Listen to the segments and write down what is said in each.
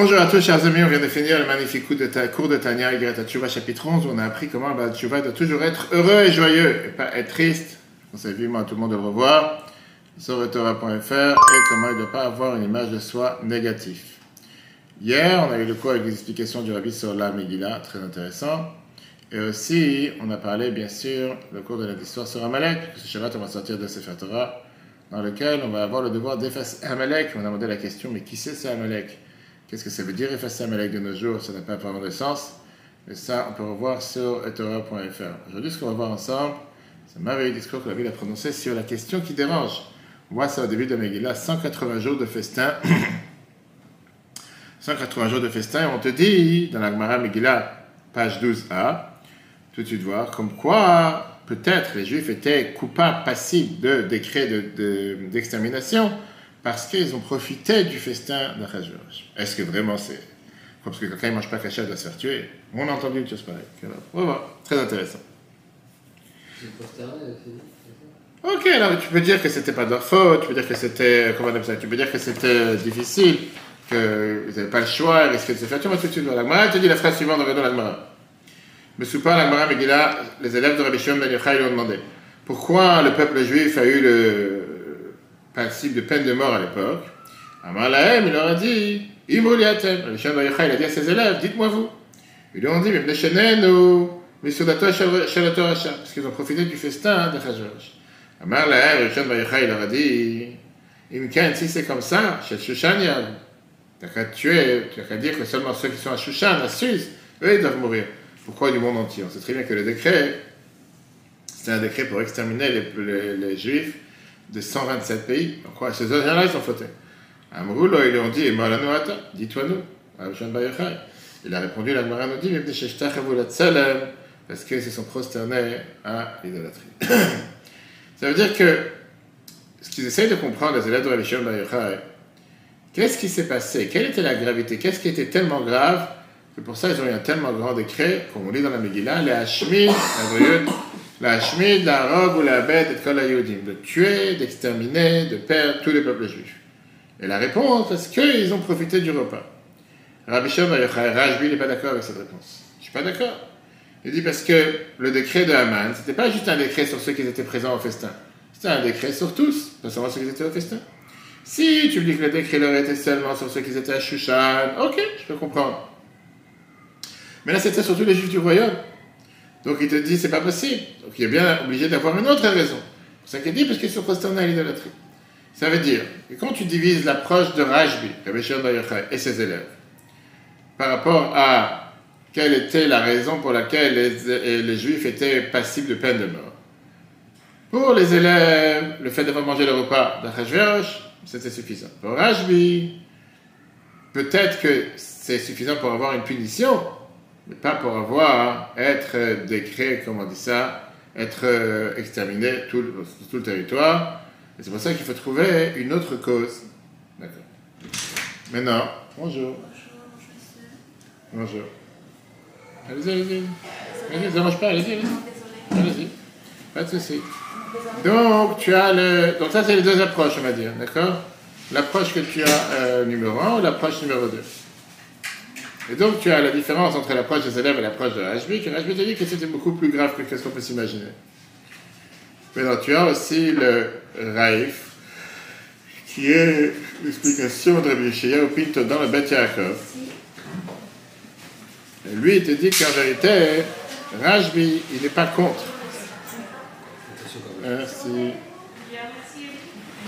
Bonjour à tous, chers amis. On vient de finir le magnifique cours de, ta, Tania, Greta Tchouva, chapitre 11, où on a appris comment bah, Tchouva doit toujours être heureux et joyeux, et pas être triste. On s'est vivement à tout le monde de revoir sur Torah.fr, et comment il ne doit pas avoir une image de soi négative. Hier, on a eu le cours avec les explications du Rabbi sur la Megillah, très intéressant. Et aussi, on a parlé, bien sûr, le cours de l'histoire sur Amalek, ce Shabbat, on va sortir de Sefer Torah, dans lequel on va avoir le devoir d'effacer Amalek. On a demandé la question, mais qui c'est ce Amalek? Qu'est-ce que ça veut dire effacer Amalek de nos jours? Ça n'a pas vraiment de sens. Et ça, on peut revoir sur etora.fr. Aujourd'hui, ce qu'on va voir ensemble, c'est un merveilleux discours que la ville a prononcé sur la question qui dérange. Moi, c'est au début de Megillah, 180 jours de festin. 180 jours de festin, et on te dit, dans la Gemara Megillah, page 12a, tout de suite voir, comme quoi, peut-être les Juifs étaient coupables, passibles de décrets d'extermination, de, parce qu'ils ont profité du festin d'Achashverosh. Est-ce que vraiment c'est. Parce que quelqu'un ne mange pas cachet, il doit se faire tuer. On a entendu une chose pareille. Très intéressant. Ok, alors tu peux dire que c'était pas de leur faute, tu peux dire que c'était. Comment on ça Tu peux dire que c'était difficile, qu'ils n'avaient pas le choix, ils risquaient de se faire tuer. Moi, tout de suite, la Gemara te dit la phrase suivante dans la Gemara. Mais sous pas la Gemara Megillah, les élèves de Rabbi Shimon Ben Yochai lui ont demandé pourquoi le peuple juif a eu le principe de peine de mort à l'époque. Amalahem, il leur a dit il a dit à ses élèves dites-moi vous. Ils lui ont dit ou parce qu'ils ont profité du festin de Chajorosh. Amar Lahem, Ben Yochai, il leur a dit Imken, si c'est comme ça, chez Shushan, T'as qu'à tuer, tu n'as qu'à dire que seulement ceux qui sont à Shushan, à Suisse, eux, ils doivent mourir. Pourquoi du monde entier? On sait très bien que le décret, c'est un décret pour exterminer les, Juifs de 127 pays. Donc, ces gens-là, ils ont fauté. Amroulo, ils lui ont dit, dis-toi nous, Il a répondu, la nous dit, parce qu'ils se sont prosternés à l'idolâtrie. Ça veut dire que ce qu'ils essayent de comprendre, les élèves de Rabbi Shimon qu'est-ce qui s'est passé? Quelle était la gravité? Qu'est-ce qui était tellement grave? C'est pour ça qu'ils ont eu un tellement grand décret, comme on lit dans la Megillah, la Hashmid, la Hashmid, la robe ou la bête, et de tuer, d'exterminer, de perdre tous les peuples juifs. Et la réponse, parce qu'ils ont profité du repas? Rabbi Shimon Rajbi n'est pas d'accord avec cette réponse. Je ne suis pas d'accord. Il dit parce que le décret de Haman, ce n'était pas juste un décret sur ceux qui étaient présents au festin. C'était un décret sur tous, pas seulement ceux qui étaient au festin. Si tu dis que le décret leur était seulement sur ceux qui étaient à Shushan, ok, je peux comprendre. Mais là, c'était surtout les juifs du royaume. Donc il te dit, c'est pas possible. Donc il est bien obligé d'avoir une autre raison. C'est ça qu'il dit, parce qu'ils sont prosternés à l'idolâtrie. Ça veut dire que quand tu divises l'approche de Rajbi, et ses élèves, par rapport à quelle était la raison pour laquelle les, les juifs étaient passibles de peine de mort. Pour les élèves, le fait d'avoir mangé le repas d'Achashverosh, c'était suffisant. Pour Rajbi, peut-être que c'est suffisant pour avoir une punition, mais pas pour avoir, être décret, comment on dit ça, être euh, exterminé tout, tout le territoire. Et c'est pour ça qu'il faut trouver une autre cause. D'accord. Maintenant, bonjour. Bonjour. Allez-y, allez-y. Allez-y, ça ne pas, allez-y, allez-y. Allez-y. Pas de souci. Donc, tu as le. Donc, ça, c'est les deux approches, on va dire, d'accord? L'approche que tu as euh, numéro 1 ou l'approche numéro 2. Et donc, tu as la différence entre l'approche des élèves et l'approche de HB, que HB te dit que c'était beaucoup plus grave que ce qu'on peut s'imaginer. Maintenant, tu as aussi le Raif, qui est l'explication de Rabbi au Pinto dans le Bet Yaakov. Lui, il te dit qu'en vérité, Rajbi, il n'est pas contre. Merci.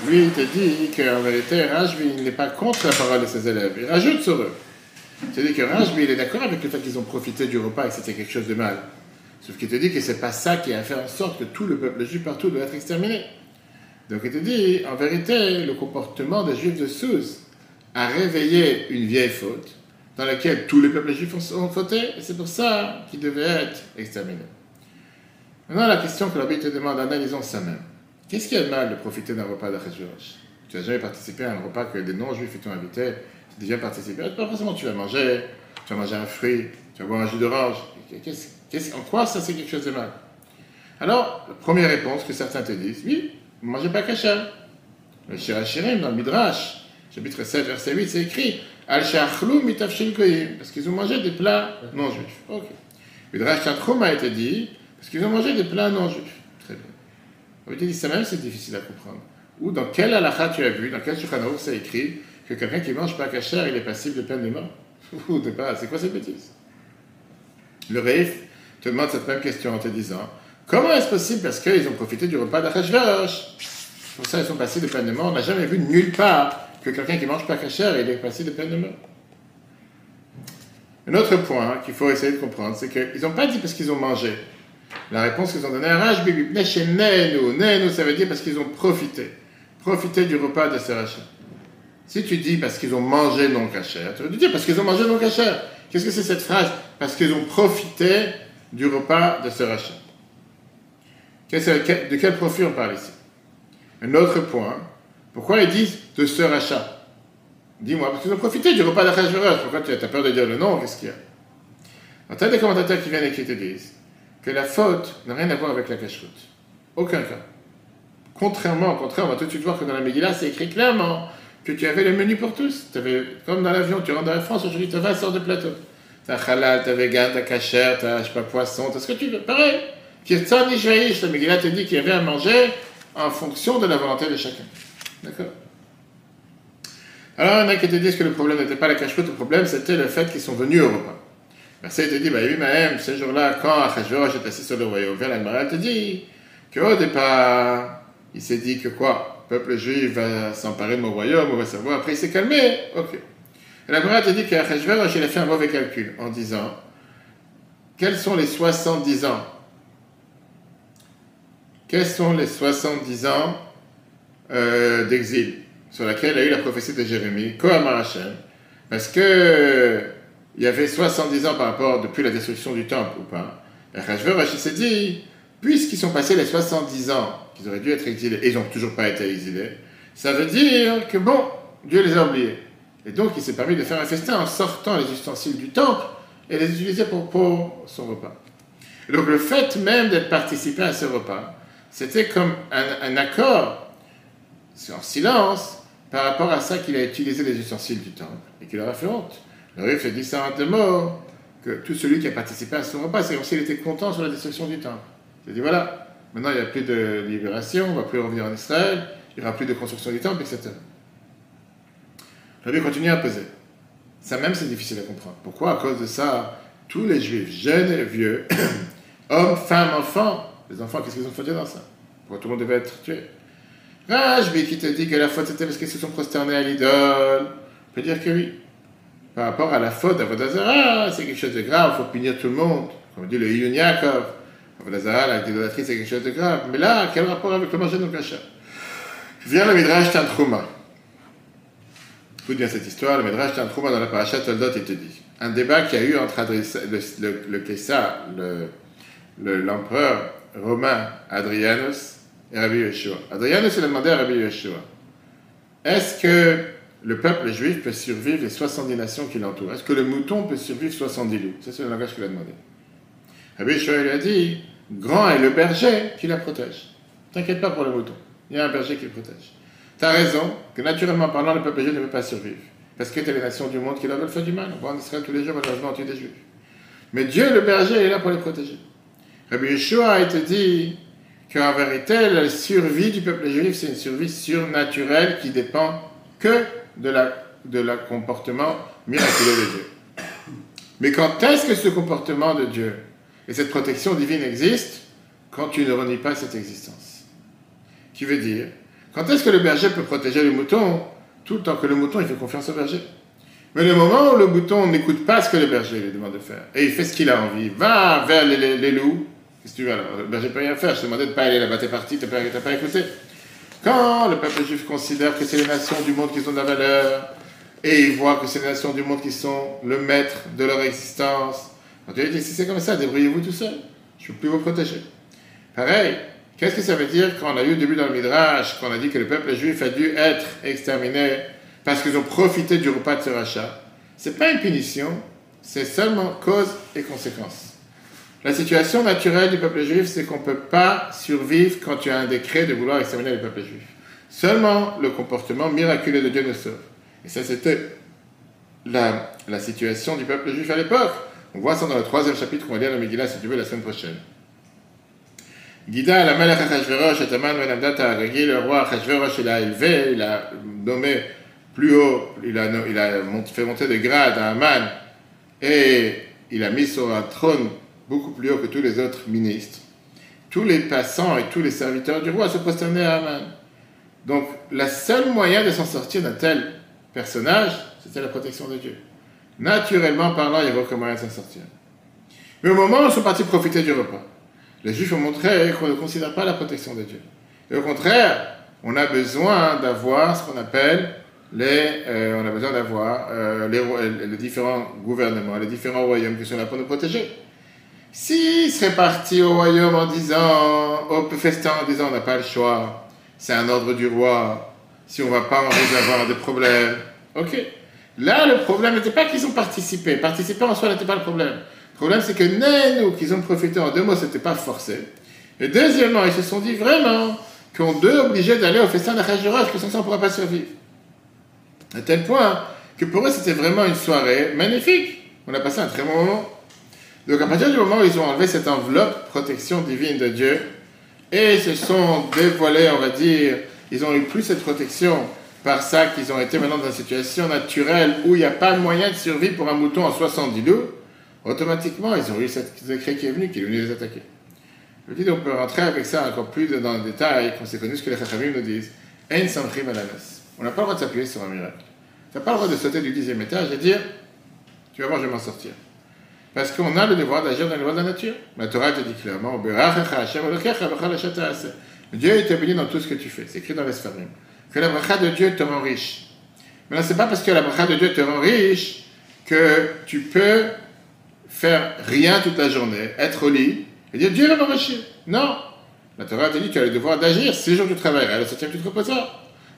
Lui, il te dit qu'en vérité, Rajbi, il n'est pas contre la parole de ses élèves. Il rajoute sur eux. C'est-à-dire que Rajbi, il est d'accord avec le fait qu'ils ont profité du repas et que c'était quelque chose de mal. Sauf qu'il te dit que c'est pas ça qui a fait en sorte que tout le peuple juif partout doit être exterminé. Donc il te dit, en vérité, le comportement des juifs de Sousse a réveillé une vieille faute dans laquelle tous les peuples juifs ont fauté, et c'est pour ça qu'ils devaient être exterminés. Maintenant, la question que la te demande, analysons ça même. Qu'est-ce a de mal de profiter d'un repas d'Achashverosh Tu n'as jamais participé à un repas que des non-juifs t'ont invité déjà participé. Pas forcément tu vas manger, tu vas manger un fruit, tu vas boire un jus d'orange. en quoi ça c'est quelque chose de mal? Alors, première réponse que certains te disent, oui, ne mangez pas kasher. Le Shirachirim, dans le Midrash, chapitre 7, verset 8, c'est écrit Al parce qu'ils ont mangé des plats non juifs. Ok. Midrash Tantroum a été dit parce qu'ils ont mangé des plats non juifs. Très bien. On dit ça même, c'est difficile à comprendre. Ou dans quel halakha tu as vu, dans quel Shulchan c'est écrit que quelqu'un qui mange pas kasher, il est passible de peine de mort? Ou C'est quoi cette bêtise? Le Reif te demande cette même question en te disant Comment est-ce possible Parce qu'ils ont profité du repas d'Achashverosh? Pour ça, ils sont passés de peine de mort. On n'a jamais vu nulle part que quelqu'un qui mange pas kasher, il est passé de peine de mort. Un autre point qu'il faut essayer de comprendre, c'est qu'ils n'ont pas dit parce qu'ils ont mangé. La réponse qu'ils ont donnée à Raj, Nenu, Nenu, ça veut dire parce qu'ils ont profité. Profité du repas de Seracha. Si tu dis parce qu'ils ont mangé non cachère, tu veux dire parce qu'ils ont mangé non cachère. Qu'est-ce que c'est cette phrase? Parce qu'ils ont profité du repas de Seracha. De quel profit on parle ici? Un autre point, pourquoi ils disent de ce rachat? Dis-moi, parce qu'ils ont profité du repas d'Achashverosh. Pourquoi tu as peur de dire le nom? Qu'est-ce qu'il y a? Alors, tu as des commentateurs qui viennent et qui te disent que la faute n'a rien à voir avec la cache Aucun cas. Contrairement, au contraire, on va tout de suite voir que dans la Megillah, c'est écrit clairement que tu avais le menu pour tous. Avais, comme dans l'avion, tu rentres dans la France, aujourd'hui, tu as 20 sortes de plateaux. Tu as halal, tu as vegan, tu as kasher, tu as, je sais pas, poisson, tu as ce que tu veux. Pareil. Kirtan la Megillah te dit qu'il y avait à manger en fonction de la volonté de chacun. D'accord? Alors, il y en a qui te disent que le problème n'était pas la cache le problème c'était le fait qu'ils sont venus au repas. Verset te dit, bah oui, même, ce jour-là, quand Achashverosh est assis sur le royaume, la te dit qu'au départ, il s'est dit que quoi? Peuple juif va s'emparer de mon royaume, on va savoir. Après, il s'est calmé. Ok. Et la te dit qu'Achashverosh, il a fait un mauvais calcul en disant quels sont les 70 ans? Quels sont les 70 ans euh, d'exil sur laquelle a eu la prophétie de Jérémie, Kohamar Hashem, parce que il y avait 70 ans par rapport depuis la destruction du temple ou pas. Et Rachverosh s'est dit, puisqu'ils sont passés les 70 ans qu'ils auraient dû être exilés et ils n'ont toujours pas été exilés, ça veut dire que bon, Dieu les a oubliés. Et donc il s'est permis de faire un festin en sortant les ustensiles du temple et les utiliser pour, son repas. Et donc le fait même d'être participé à ce repas, c'était comme un, un accord en silence par rapport à ça qu'il a utilisé les ustensiles du temple et qu'il leur a fait honte. Le Rif dit ça de mots que tout celui qui a participé à son repas, c'est comme s'il était content sur la destruction du temple. Il dit voilà, maintenant il n'y a plus de libération, on ne va plus revenir en Israël, il n'y aura plus de construction du temple, etc. Le continue à peser. Ça même c'est difficile à comprendre. Pourquoi? À cause de ça, tous les juifs, jeunes et vieux, hommes, femmes, enfants, les enfants, qu'est-ce qu'ils ont fait dans ça? Pourquoi tout le monde devait être tué? Rajbi qui te dit que la faute c'était parce qu'ils se sont prosternés à l'idole, on peut dire que oui. Par rapport à la faute d'Avodazara, c'est quelque chose de grave, il faut punir tout le monde. Comme dit le Yun Yaakov, Avodazara, l'idolâtrie, c'est quelque chose de grave. Mais là, quel rapport avec le manger de Kasha Viens le Midrash Tantrouma. Écoute bien cette histoire, le Midrash Tantrouma dans la paracha Toldot, il te dit un débat qu'il y a eu entre le, le, le l'empereur romain Adrianus et Rabbi Yeshua. Adrianus a demandé à Rabbi Yeshua Est-ce que le peuple juif peut survivre les 70 nations qui l'entourent? Est-ce que le mouton peut survivre 70 loups? Ça, c'est le langage qu'il a demandé. Rabbi Yeshua lui a dit Grand est le berger qui la protège. T'inquiète pas pour le mouton. Il y a un berger qui le protège. Tu as raison que naturellement parlant, le peuple juif ne peut pas survivre. Parce que tu les nations du monde qui leur veulent faire du mal. On voit en Israël tous les jours, malheureusement, tuer des juifs. Mais Dieu, le berger, est là pour les protéger. Rabbi Yeshua a été dit qu'en vérité, la survie du peuple juif, c'est une survie surnaturelle qui dépend que de la, de la comportement miraculeux de Dieu. Mais quand est-ce que ce comportement de Dieu et cette protection divine existent Quand tu ne renies pas cette existence. Qui veut dire, quand est-ce que le berger peut protéger le mouton? Tout le temps que le mouton, il fait confiance au berger. Mais le moment où le mouton n'écoute pas ce que le berger lui demande de faire, et il fait ce qu'il a envie, va vers les loups, Qu'est-ce que tu veux ben, J'ai pas rien faire. Je te demandais de pas aller là-bas. T'es parti, t'as pas, pas écouté. Quand le peuple juif considère que c'est les nations du monde qui ont de la valeur, et il voit que c'est les nations du monde qui sont le maître de leur existence, quand tu dis si c'est comme ça, débrouillez-vous tout seul. Je ne peux plus vous protéger. Pareil, qu'est-ce que ça veut dire quand on a eu au début dans le Midrash, qu'on a dit que le peuple juif a dû être exterminé parce qu'ils ont profité du repas de ce rachat? C'est pas une punition, c'est seulement cause et conséquence. La situation naturelle du peuple juif, c'est qu'on ne peut pas survivre quand tu as un décret de vouloir exterminer le peuple juif. Seulement le comportement miraculeux de Dieu nous sauve. Et ça, c'était la situation du peuple juif à l'époque. On voit ça dans le troisième chapitre qu'on va lire le Megillah, si tu veux, la semaine prochaine. Guida la Melech Achashverosh et Aman Menamdata le roi Achashverosh, il a élevé, il a nommé plus haut, il a, il a fait monter de grade à Aman, et il a mis sur un trône beaucoup plus haut que tous les autres ministres. Tous les passants et tous les serviteurs du roi se prosternaient à Aman. Donc, le seul moyen de s'en sortir d'un tel personnage, c'était la protection de Dieu. Naturellement parlant, il de s'en sortir. Mais au moment où ils sont partis profiter du repas, les Juifs ont montré qu'on ne considère pas la protection de Dieu. Et au contraire, on a besoin d'avoir ce qu'on appelle les, euh, on a besoin d'avoir euh, les, différents gouvernements, les différents royaumes qui sont là pour nous protéger. S'ils seraient partis au royaume en disant, au festin en disant on n'a pas le choix, c'est un ordre du roi, si on ne va pas, on risque d'avoir des problèmes. Ok. Là, le problème n'était pas qu'ils ont participé. Participer en soi n'était pas le problème. Le problème, c'est que nous, qu'ils ont profité en deux mots, ce n'était pas forcé. Et deuxièmement, ils se sont dit vraiment qu'on doit obliger d'aller au festin d'Achashverosh, que sans ça, on ne pourra pas survivre. À tel point que pour eux, c'était vraiment une soirée magnifique. On a passé un très bon moment. Donc, à partir du moment où ils ont enlevé cette enveloppe protection divine de Dieu, et se sont dévoilés, on va dire, ils ont eu plus cette protection par ça qu'ils ont été maintenant dans une situation naturelle où il n'y a pas moyen de survie pour un mouton en 70 loups, automatiquement, ils ont eu cette décret qui est venu, qui est venu les attaquer. Je dis, on peut rentrer avec ça encore plus dans le détail, qu'on s'est connu ce que les Chachamim nous disent. On n'a pas le droit de s'appuyer sur un miracle. Tu n'as pas le droit de sauter du dixième étage et dire, tu vas voir, je vais m'en sortir. Parce qu'on a le devoir d'agir dans les lois de la nature. La Torah te dit clairement, Dieu est béni dans tout ce que tu fais. C'est écrit dans les Sfarim que la bracha de Dieu te rend riche. Maintenant, c'est pas parce que la bracha de Dieu te rend riche que tu peux faire rien toute la journée, être au lit et dire Dieu va m'enrichir. Non. La Torah te dit que tu as le devoir d'agir. Six jours tu travailleras, le septième tu te reposeras.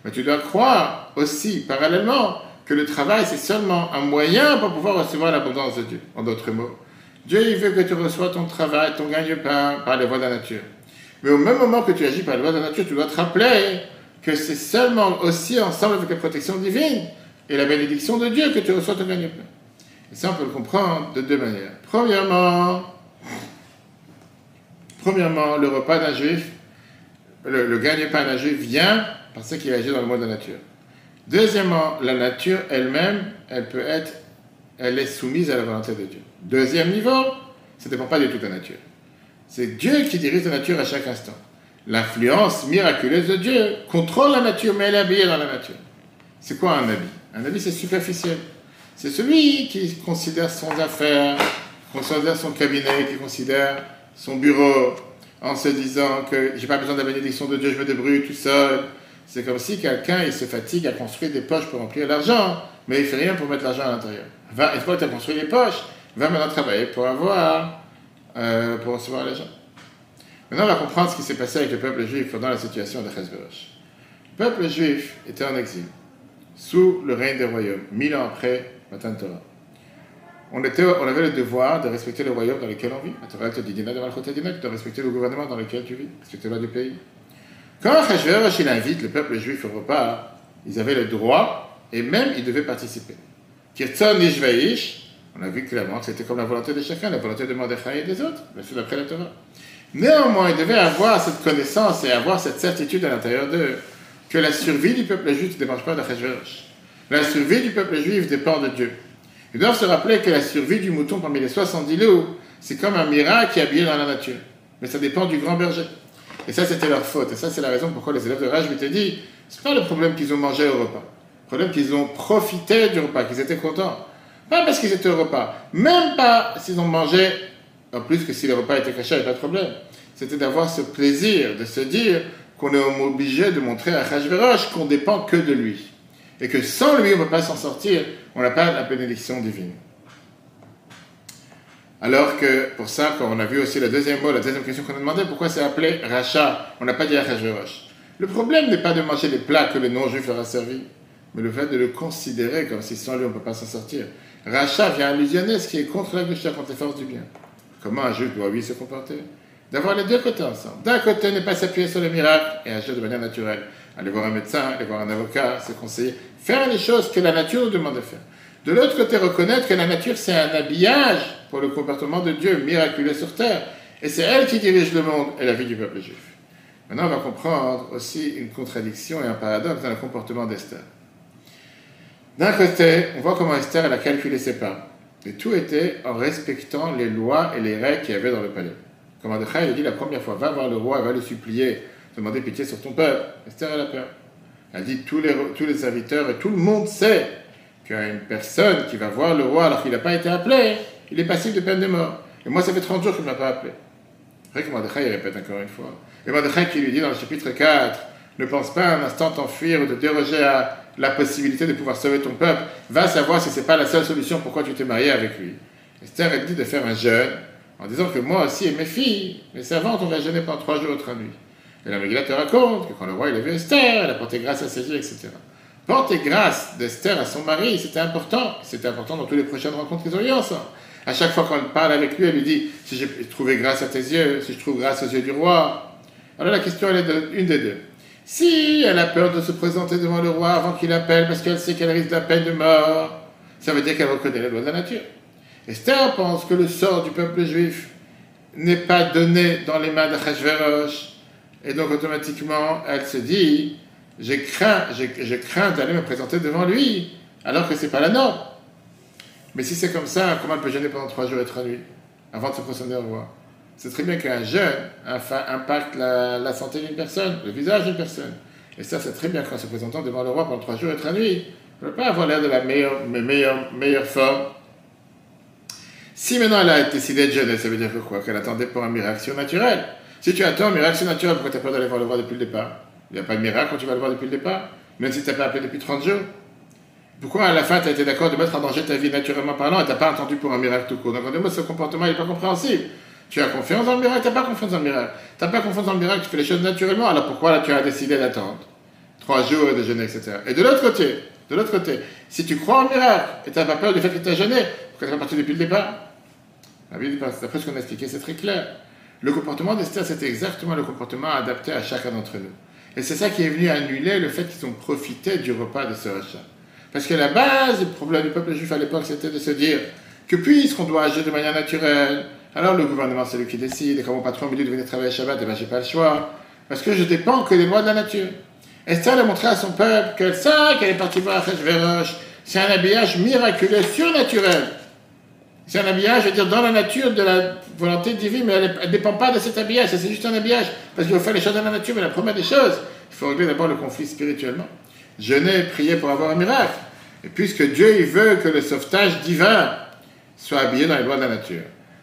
Mais tu dois croire aussi, parallèlement, que le travail c'est seulement un moyen pour pouvoir recevoir l'abondance de Dieu. En d'autres mots, Dieu il veut que tu reçois ton travail, ton gagne-pain par les voies de la nature. Mais au même moment que tu agis par les voies de la nature, tu dois te rappeler que c'est seulement aussi ensemble avec la protection divine et la bénédiction de Dieu que tu reçois ton gagne-pain. Et ça, on peut le comprendre de deux manières. Premièrement, premièrement le repas d'un juif, le, le gagne-pain d'un juif vient parce qu'il agit dans le monde de la nature. Deuxièmement, la nature elle-même, elle peut être, elle est soumise à la volonté de Dieu. Deuxième niveau, ça ne dépend pas du tout de la nature. C'est Dieu qui dirige la nature à chaque instant l'influence miraculeuse de Dieu contrôle la nature, mais elle est habillée dans la nature. C'est quoi un habit? Un habit, c'est superficiel. C'est celui qui considère son affaire, qui considère son cabinet, qui considère son bureau en se disant que j'ai pas besoin de la bénédiction de Dieu, je me débrouille tout seul. C'est comme si quelqu'un il se fatigue à construire des poches pour remplir l'argent, mais il fait rien pour mettre l'argent à l'intérieur. Va, une fois que tu as construit les poches, va maintenant travailler pour avoir, euh, pour recevoir l'argent. Maintenant, on va comprendre ce qui s'est passé avec le peuple juif pendant la situation de Chesberosh. Le peuple juif était en exil, sous le règne des royaumes, mille ans après Matan Torah. On, avait le devoir de respecter le royaume dans lequel on vit. La Torah te dit, de respecter le gouvernement dans lequel tu vis, respecter la loi du pays. Quand Chesberosh il invite le peuple juif au repas, ils avaient le droit et même ils devaient participer. Kirtzon Ishvaish, on a vu clairement que c'était comme la volonté de chacun, la volonté de Mordechai et des autres, mais c'est d'après la Torah. Néanmoins, ils devaient avoir cette connaissance et avoir cette certitude à l'intérieur d'eux que la survie du peuple juif ne dépend pas d'Achashverosh. La survie du peuple juif dépend de Dieu. Ils doivent se rappeler que la survie du mouton parmi les 70 loups, c'est comme un miracle qui est habillé dans la nature. Mais ça dépend du grand berger. Et ça, c'était leur faute. Et ça, c'est la raison pourquoi les élèves de Raj m'étaient dit c'est pas le problème qu'ils ont mangé au repas. Le problème qu'ils ont profité du repas, qu'ils étaient contents. Pas parce qu'ils étaient au repas. Même pas s'ils ont mangé en plus que si le repas était caché, il n'y avait pas de problème. C'était d'avoir ce plaisir, de se dire qu'on est obligé de montrer à Hachverosh qu'on dépend que de lui. Et que sans lui, on ne peut pas s'en sortir, on n'a pas la bénédiction divine. Alors que, pour ça, quand on a vu aussi la deuxième mot, la deuxième question qu'on a demandé, pourquoi c'est appelé rachat On n'a pas dit Achashverosh. Le problème n'est pas de manger les plats que le non-juif leur a servi, mais le fait de le considérer comme si sans lui on ne peut pas s'en sortir. Rachat vient allusionner ce qui est contre la gauche, contre les forces du bien. Comment un juif doit, lui, se comporter? D'avoir les deux côtés ensemble. D'un côté, ne pas s'appuyer sur le miracle et agir de manière naturelle. aller voir un médecin, aller voir un avocat, se conseiller, faire les choses que la nature nous demande de faire. De l'autre côté, reconnaître que la nature, c'est un habillage pour le comportement de Dieu miraculeux sur terre. Et c'est elle qui dirige le monde et la vie du peuple juif. Maintenant, on va comprendre aussi une contradiction et un paradoxe dans le comportement d'Esther. D'un côté, on voit comment Esther a calculé ses pas. Et tout était en respectant les lois et les règles qu'il y avait dans le palais. Comme Adécha, il dit la première fois, va voir le roi, va le supplier, demander pitié sur ton peuple. Esther, elle a peur. Elle dit, tous les, serviteurs et tout le monde sait qu'il y a une personne qui va voir le roi alors qu'il n'a pas été appelé, il est passif de peine de mort. Et moi, ça fait 30 jours qu'il ne m'a pas appelé. Après, il répète encore une fois. Et Mordechai qui lui dit dans le chapitre 4, ne pense pas un instant t'enfuir ou de déroger à la possibilité de pouvoir sauver ton peuple. Va savoir si ce n'est pas la seule solution pourquoi tu t'es marié avec lui. Esther, elle dit de faire un jeûne en disant que moi aussi et mes filles, mes servantes, on va jeûner pendant trois jours et trois nuits. Et la Megillah te raconte que quand le roi il a vu Esther, elle a porté grâce à ses yeux, etc. Porter grâce d'Esther à son mari, c'était important. C'était important dans toutes les prochaines rencontres qu'ils ont eues ensemble. À chaque fois qu'on parle avec lui, elle lui dit Si j'ai trouvé grâce à tes yeux, si je trouve grâce aux yeux du roi. Alors la question, elle est une des deux. Si elle a peur de se présenter devant le roi avant qu'il appelle parce qu'elle sait qu'elle risque la peine de mort, ça veut dire qu'elle reconnaît les lois de la nature. Esther pense que le sort du peuple juif n'est pas donné dans les mains de Hachverosh, et donc automatiquement elle se dit j'ai craint d'aller me présenter devant lui, alors que ce n'est pas la norme. Mais si c'est comme ça, comment elle peut gêner pendant trois jours et trois nuits avant de se présenter au roi? C'est très bien qu'un jeûne impacte la, santé d'une personne, le visage d'une personne. Et ça, c'est très bien qu'en se présentant devant le roi pendant trois jours et trois nuits, ne peut pas avoir l'air de la meilleure, meilleure, meilleure forme. Si maintenant elle a décidé de jeûner, ça veut dire quoi? Qu'elle attendait pour un miracle naturel. Si tu attends un miracle naturel, pourquoi tu as peur d'aller voir le roi depuis le départ? Il n'y a pas de miracle quand tu vas le voir depuis le départ, même si tu n'as pas appelé depuis 30 jours. Pourquoi à la fin tu as été d'accord de mettre en danger ta vie naturellement parlant et tu n'as pas attendu pour un miracle tout court? Donc mots, ce comportement n'est pas compréhensible. Tu as confiance dans le miracle, tu n'as pas confiance dans le miracle. Tu n'as pas confiance dans le miracle, tu fais les choses naturellement, alors pourquoi là tu as décidé d'attendre? Trois jours et de jeûner, etc. Et de l'autre côté, de l'autre côté, si tu crois au miracle et tu n'as pas peur du fait que tu as jeûné, pourquoi tu es parti depuis le départ? D'après ce qu'on a expliqué, c'est très clair. Le comportement d'Esther, c'était exactement le comportement adapté à chacun d'entre nous. Et c'est ça qui est venu annuler le fait qu'ils ont profité du repas de ce rachat. Parce que la base du problème du peuple juif à l'époque, c'était de se dire que puisqu'on doit agir de manière naturelle, alors le gouvernement c'est lui qui décide, et quand mon patron me dit de venir travailler Shabbat, eh ben j'ai pas le choix, parce que je dépends que des lois de la nature. Esther a montré à son peuple qu'elle sait qu'elle est partie voir Achashverosh. C'est un habillage miraculeux, surnaturel. C'est un habillage, je veux dire, dans la nature de la volonté divine, mais elle ne dépend pas de cet habillage, c'est juste un habillage. Parce qu'il faut faire les choses dans la nature, mais la première des choses, il faut régler d'abord le conflit spirituellement. Jeûner prier pour avoir un miracle. Et puisque Dieu il veut que le sauvetage divin soit habillé dans les lois de la nature.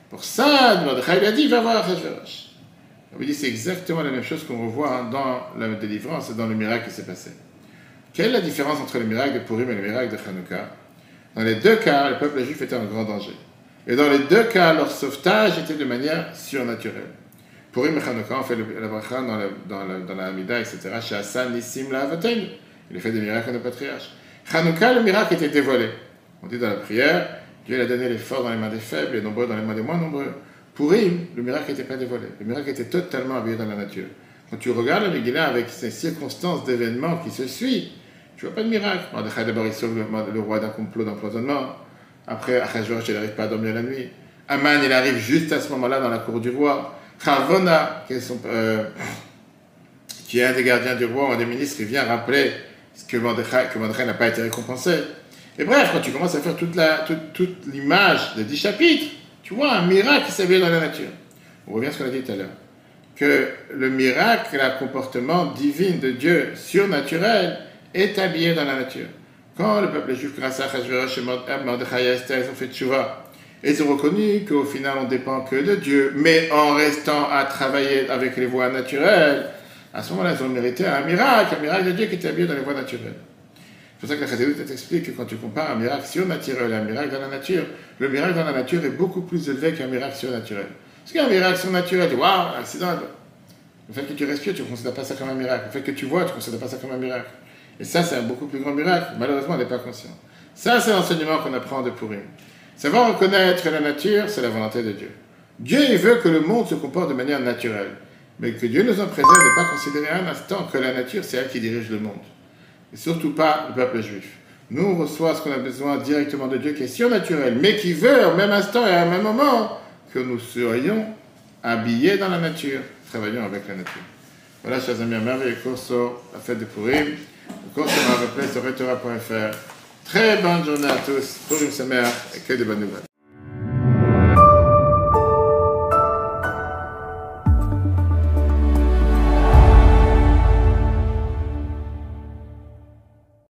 Pour ça, Mordechai a dit, va voir Hachverosh. On dit c'est exactement la même chose qu'on revoit dans la délivrance et dans le miracle qui s'est passé. Quelle est la différence entre le miracle de Purim et le miracle de Hanouka? Dans les deux cas, le peuple juif était en grand danger. Et dans les deux cas, leur sauvetage était de manière surnaturelle. Purim et Hanouka, on fait la bracha dans la, dans dans la Hamida, etc. Chez Hassan, Nissim, la Il fait des miracles à nos patriarches. Hanouka, le miracle était dévoilé. On dit dans la prière, Dieu a donné les forts dans les mains des faibles, les nombreux dans les mains des moins nombreux. Pour lui, le miracle n'était pas dévoilé. Le miracle était totalement habillé dans la nature. Quand tu regardes le Megillah avec ces circonstances d'événements qui se suivent, tu vois pas de miracle. d'abord, il sauve le, roi d'un complot d'empoisonnement. Après, Achashverosh, il n'arrive pas à dormir la nuit. Aman, il arrive juste à ce moment-là dans la cour du roi. Est, euh, qui est un des gardiens du roi, un des ministres, il vient rappeler que Mordechai, n'a pas été récompensé. Et bref, quand tu commences à faire toute, l'image des dix chapitres, tu vois un miracle qui s'habille dans la nature. On revient à ce qu'on a dit tout à l'heure. Que le miracle, le comportement divin de Dieu, surnaturel, est habillé dans la nature. Quand le peuple juif, grâce à Hachverosh et Mordechai et Esther, ils ont fait tchouva, ils ont reconnu qu'au final, on dépend que de Dieu, mais en restant à travailler avec les voies naturelles, à ce moment-là, ils ont mérité un miracle, un miracle de Dieu qui était habillé dans les voies naturelles. C'est pour ça que la Chassidut t'explique que quand tu compares un miracle surnaturel à un miracle dans la nature, le miracle dans la nature est beaucoup plus élevé qu'un miracle surnaturel. Parce qu'un miracle surnaturel, tu waouh, accident. Le fait que tu respires, tu ne considères pas ça comme un miracle. Le fait que tu vois, tu ne considères pas ça comme un miracle. Et ça, c'est un beaucoup plus grand miracle. Malheureusement, on n'est pas conscient. Ça, c'est l'enseignement qu'on apprend de Purim. Savoir reconnaître la nature, c'est la volonté de Dieu. Dieu, il veut que le monde se comporte de manière naturelle. mais que Dieu nous en préserve de ne pas considérer un instant que la nature, c'est elle qui dirige le monde. Et surtout pas le peuple juif. Nous, on reçoit ce qu'on a besoin directement de Dieu qui est surnaturel, mais qui veut au même instant et à même moment que nous soyons habillés dans la nature, travaillons avec la nature. Voilà, chers amis, un merveilleux cours sur la fête de Purim. Le cours sur ma replay sur retora.fr. Très bonne journée à tous, pour une semaine et que de bonnes nouvelles.